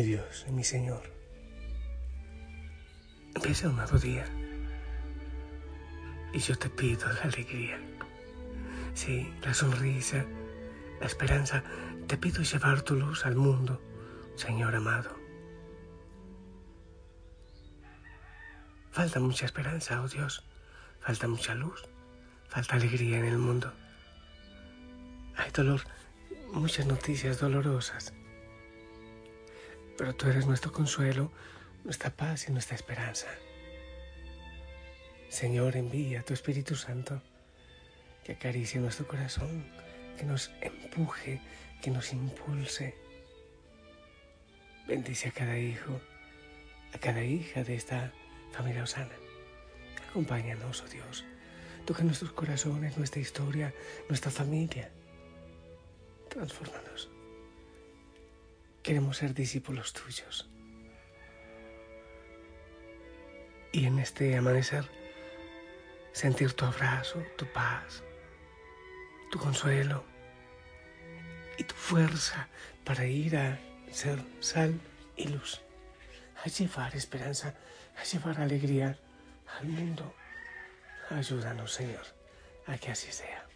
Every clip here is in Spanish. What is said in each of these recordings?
mi Dios y mi Señor. Empieza un nuevo día y yo te pido la alegría. Sí, la sonrisa, la esperanza. Te pido llevar tu luz al mundo, Señor amado. Falta mucha esperanza, oh Dios. Falta mucha luz. Falta alegría en el mundo. Hay dolor, muchas noticias dolorosas. Pero tú eres nuestro consuelo, nuestra paz y nuestra esperanza. Señor, envía tu Espíritu Santo que acaricie nuestro corazón, que nos empuje, que nos impulse. Bendice a cada hijo, a cada hija de esta familia Osana. Acompáñanos, oh Dios. Toca nuestros corazones, nuestra historia, nuestra familia. Transfórmanos. Queremos ser discípulos tuyos. Y en este amanecer, sentir tu abrazo, tu paz, tu consuelo y tu fuerza para ir a ser sal y luz, a llevar esperanza, a llevar alegría al mundo. Ayúdanos, Señor, a que así sea.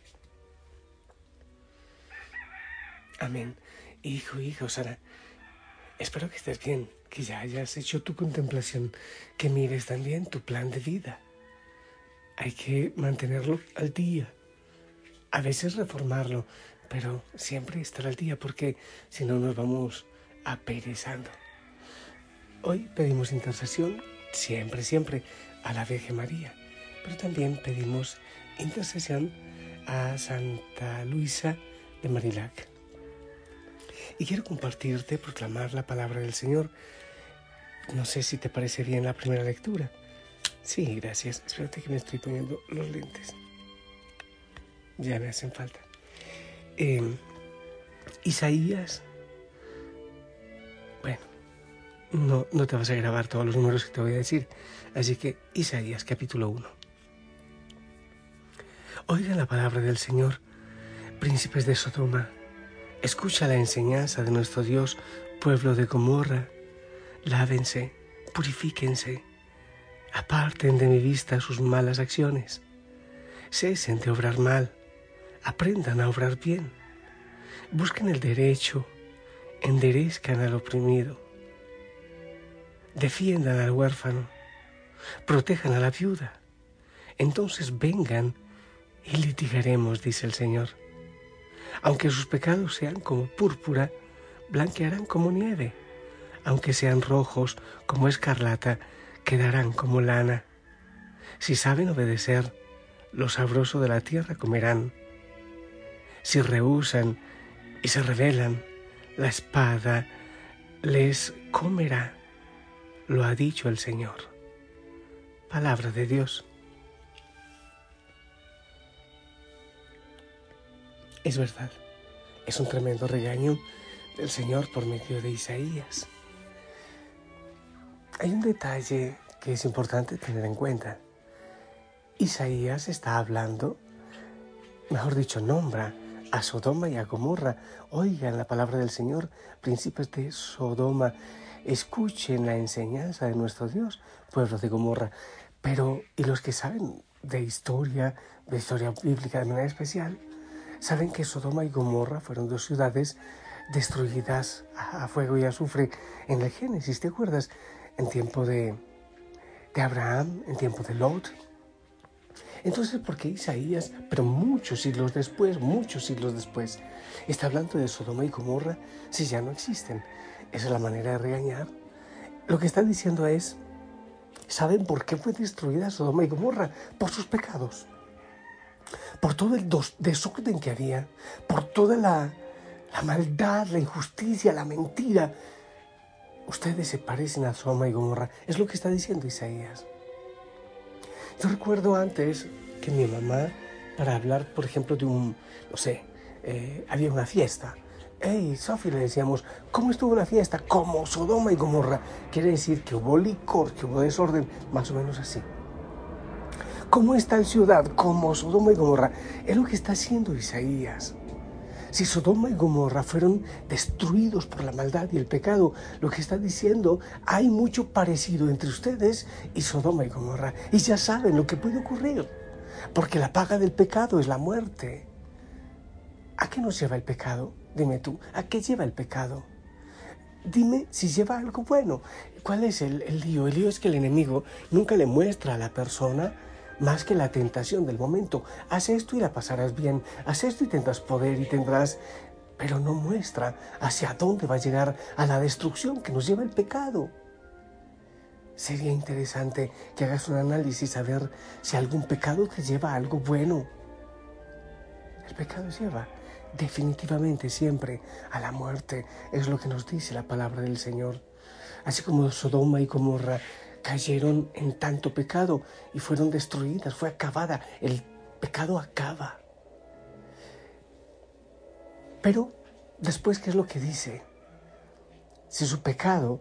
Amén. Hijo, hijo, Sara, espero que estés bien, que ya hayas hecho tu contemplación, que mires también tu plan de vida. Hay que mantenerlo al día, a veces reformarlo, pero siempre estar al día porque si no nos vamos aperezando. Hoy pedimos intercesión, siempre, siempre, a la Virgen María, pero también pedimos intercesión a Santa Luisa de Marilac. Y quiero compartirte, proclamar la palabra del Señor. No sé si te parece bien la primera lectura. Sí, gracias. Espérate que me estoy poniendo los lentes. Ya me hacen falta. Em, Isaías. Bueno, no, no te vas a grabar todos los números que te voy a decir. Así que Isaías capítulo 1. Oigan la palabra del Señor, príncipes de Sodoma Escucha la enseñanza de nuestro Dios, pueblo de Gomorra. Lávense, purifíquense, aparten de mi vista sus malas acciones. Cesen de obrar mal, aprendan a obrar bien. Busquen el derecho, enderezcan al oprimido. Defiendan al huérfano, protejan a la viuda. Entonces vengan y litigaremos, dice el Señor. Aunque sus pecados sean como púrpura, blanquearán como nieve. Aunque sean rojos como escarlata, quedarán como lana. Si saben obedecer, lo sabroso de la tierra comerán. Si rehusan y se rebelan, la espada les comerá. Lo ha dicho el Señor. Palabra de Dios. Es verdad, es un tremendo regaño del Señor por medio de Isaías. Hay un detalle que es importante tener en cuenta. Isaías está hablando, mejor dicho, nombra a Sodoma y a Gomorra. Oigan la palabra del Señor, príncipes de Sodoma, escuchen la enseñanza de nuestro Dios, pueblo de Gomorra. Pero, ¿y los que saben de historia, de historia bíblica de manera especial? Saben que Sodoma y Gomorra fueron dos ciudades destruidas a fuego y azufre en el Génesis, ¿te acuerdas? En tiempo de, de Abraham, en tiempo de Lot. Entonces, ¿por qué Isaías, pero muchos siglos después, muchos siglos después, está hablando de Sodoma y Gomorra si ya no existen? Esa es la manera de regañar. Lo que está diciendo es, ¿saben por qué fue destruida Sodoma y Gomorra? Por sus pecados por todo el desorden que había, por toda la, maldad, la injusticia, la mentira. Ustedes se parecen a Soma y Gomorra. Es lo que está diciendo Isaías. Yo recuerdo antes que mi mamá, para hablar, por ejemplo, de un, no sé, eh, había una fiesta. Hey, Sofi, le decíamos, ¿cómo estuvo la fiesta? Como Sodoma y Gomorra. Quiere decir que hubo licor, que hubo desorden, más o menos así. ¿Cómo está en ciudad? Como Sodoma y Gomorra. Es lo que está haciendo Isaías. Si Sodoma y Gomorra fueron destruidos por la maldad y el pecado, lo que está diciendo, hay mucho parecido entre ustedes y Sodoma y Gomorra. Y ya saben lo que puede ocurrir, porque la paga del pecado es la muerte. ¿A qué nos lleva el pecado? Dime tú, ¿a qué lleva el pecado? Dime si lleva algo bueno. ¿Cuál es el, el lío? El lío es que el enemigo nunca le muestra a la persona más que la tentación del momento. Haz esto y la pasarás bien. Haz esto y tendrás poder y tendrás... Pero no muestra hacia dónde va a llegar a la destrucción que nos lleva el pecado. Sería interesante que hagas un análisis a ver si algún pecado te lleva a algo bueno. El pecado lleva definitivamente siempre a la muerte, es lo que nos dice la palabra del Señor. Así como Sodoma y Gomorra cayeron en tanto pecado y fueron destruidas, fue acabada, el pecado acaba. Pero después, ¿qué es lo que dice? Si su pecado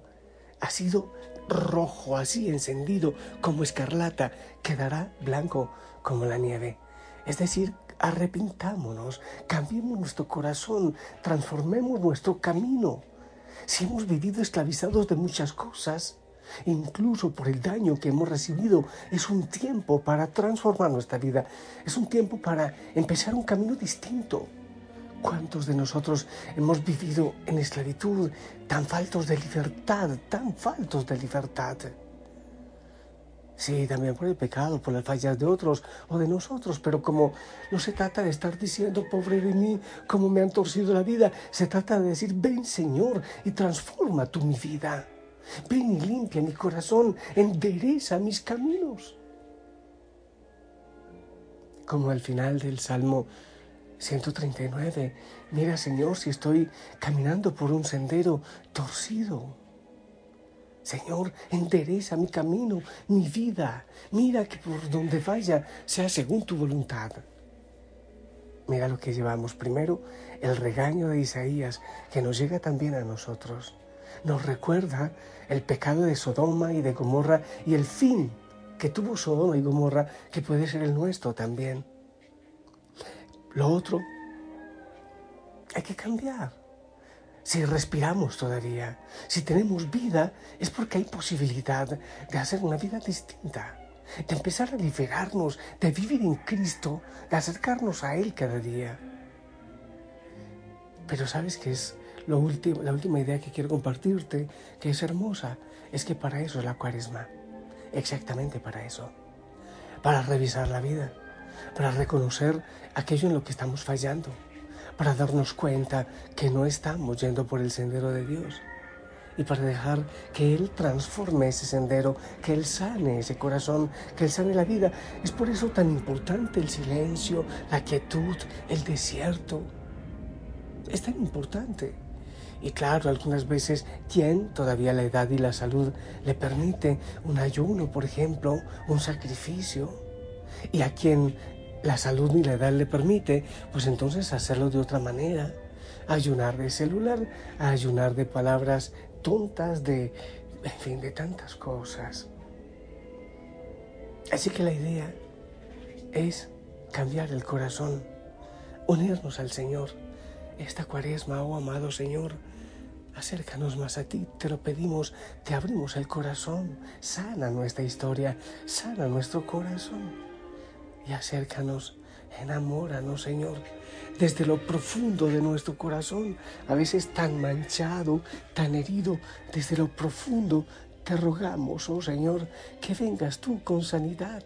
ha sido rojo, así encendido como escarlata, quedará blanco como la nieve. Es decir, arrepintámonos, cambiemos nuestro corazón, transformemos nuestro camino. Si hemos vivido esclavizados de muchas cosas, incluso por el daño que hemos recibido, es un tiempo para transformar nuestra vida, es un tiempo para empezar un camino distinto. ¿Cuántos de nosotros hemos vivido en esclavitud, tan faltos de libertad, tan faltos de libertad? Sí, también por el pecado, por las fallas de otros o de nosotros, pero como no se trata de estar diciendo, pobre de mí, cómo me han torcido la vida, se trata de decir, ven Señor y transforma tú mi vida. Ven y limpia mi corazón, endereza mis caminos. Como al final del Salmo 139, mira Señor si estoy caminando por un sendero torcido Señor, endereza mi camino, mi vida. Mira que por donde vaya sea según tu voluntad. Mira lo que llevamos. Primero, el regaño de Isaías, que nos llega también a nosotros. Nos recuerda el pecado de Sodoma y de Gomorra y el fin que tuvo Sodoma y Gomorra, que puede ser el nuestro también. Lo otro, hay que cambiar si respiramos todavía, si tenemos vida, es porque hay posibilidad de hacer una vida distinta, de empezar a liberarnos, de vivir en Cristo, de acercarnos a Él cada día. Pero sabes que es lo último, la última idea que quiero compartirte, que es hermosa, es que para eso es la cuaresma, exactamente para eso, para revisar la vida, para reconocer aquello en lo que estamos fallando para darnos cuenta que no estamos yendo por el sendero de Dios y para dejar que Él transforme ese sendero, que Él sane ese corazón, que Él sane la vida. Es por eso tan importante el silencio, la quietud, el desierto. Es tan importante. Y claro, algunas veces, quien todavía la edad y la salud le permite un ayuno, por ejemplo, un sacrificio, y a quien la salud ni la edad le permite, pues entonces hacerlo de otra manera. Ayunar de celular, ayunar de palabras tontas, de, en fin, de tantas cosas. Así que la idea es cambiar el corazón, unirnos al Señor. Esta cuaresma, oh amado Señor, acércanos más a ti, te lo pedimos, te abrimos el corazón, sana nuestra historia, sana nuestro corazón y acércanos, enamóranos, Señor, desde lo profundo de nuestro corazón, a veces tan manchado, tan herido, desde lo profundo te rogamos, oh Señor, que vengas tú con sanidad.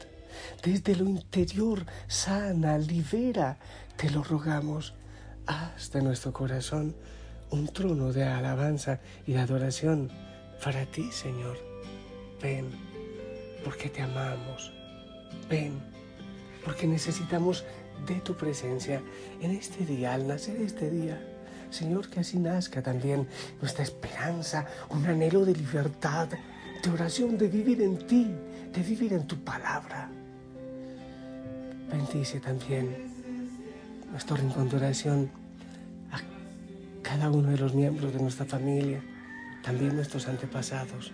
Desde lo interior, sana, libera, te lo rogamos. Haz de nuestro corazón un trono de alabanza y de adoración para ti, Señor. Ven, porque te amamos. Ven porque necesitamos de tu presencia en este día, al nacer este día. Señor, que así nazca también nuestra esperanza, un anhelo de libertad, de oración, de vivir en ti, de vivir en tu palabra. Bendice también nuestro rincón de oración cada uno de los miembros de nuestra familia, también nuestros antepasados.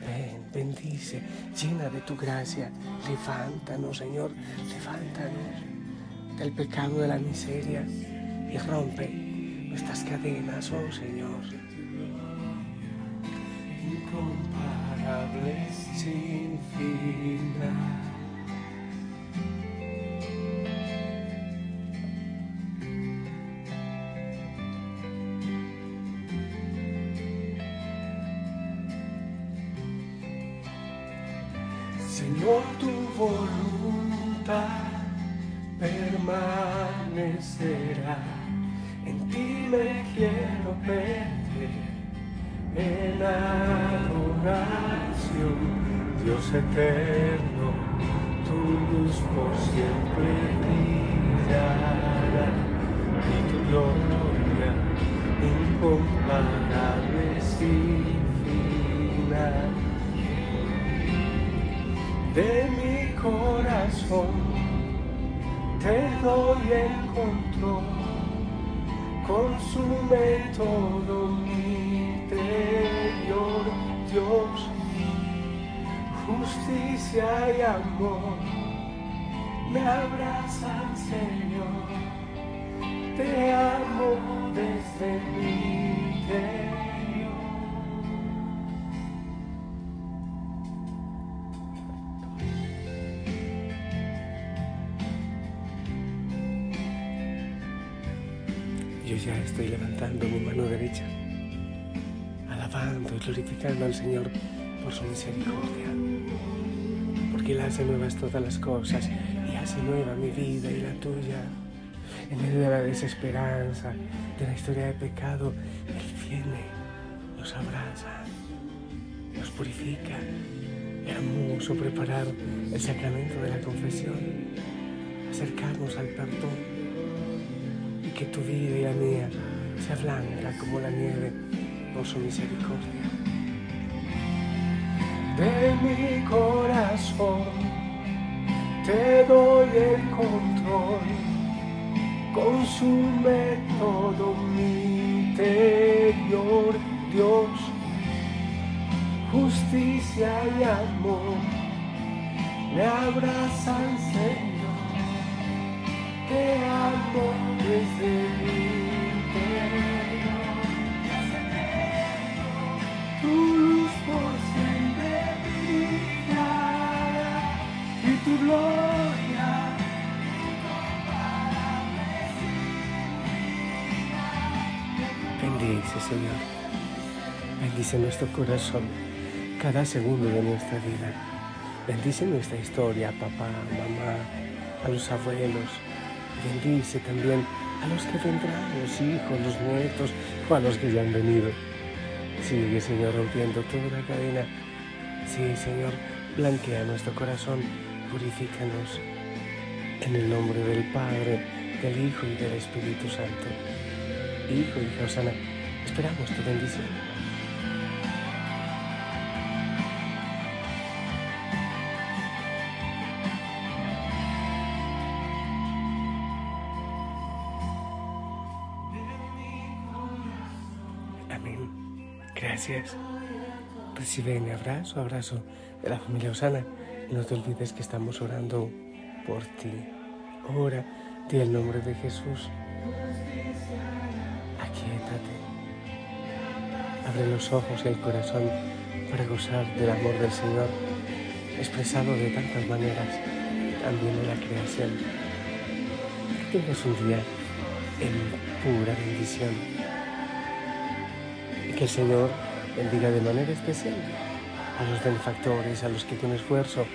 Ven, bendice, llena de tu gracia. Levántanos, Señor, levántanos del pecado de la miseria. y rompe nuestras cadenas, oh Señor. Incomparable sin final. Señor, tu voluntad permanecerá. En ti me quiero perder en adoración, Dios eterno, tu luz por siempre brillará te doy el control, consume todo mi interior, Dios, justicia y amor, me abrazan Señor, te ya estoy levantando mi mano derecha, alabando y glorificando al Señor por su misericordia, porque Él hace nuevas todas las cosas y hace nueva mi vida y la tuya. En medio de la desesperanza, de la historia de pecado, Él viene, nos abraza, nos purifica. Hermoso preparar el sacramento de la confesión, acercarnos al perdón que tu vida y la mía sea blanca como la nieve por su misericordia. De mi corazón te doy el control, consume todo mi interior, Dios, justicia y amor, me abrazan, Señor, te amo desde Tu luz por siempre brillará y tu gloria Bendice, Señor. Bendice nuestro corazón cada segundo de nuestra vida. Bendice nuestra historia, papá, mamá, a los abuelos. Bendice también a los que vendrán, los hijos, los nietos o a los que ya han venido. Sigue, Señor, rompiendo toda la cadena. Sí, Señor, blanquea nuestro corazón, purifícanos. En el nombre del Padre, del Hijo y del Espíritu Santo. Hijo, hija Osana, esperamos tu bendición. Gracias. Recibe mi abrazo, abrazo de la familia Osana. Y no te olvides que estamos orando por ti. Ora, di el nombre de Jesús. Aquietate. Abre los ojos y el corazón para gozar del amor del Señor, expresado de tantas maneras, también en la creación. Que tengas un día en pura bendición que el Señor bendiga de manera especial a los benefactores, a los que con esfuerzo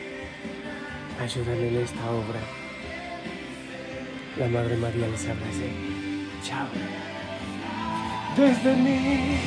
ayudan en esta obra. La Madre María les abrace. Chao. Desde mí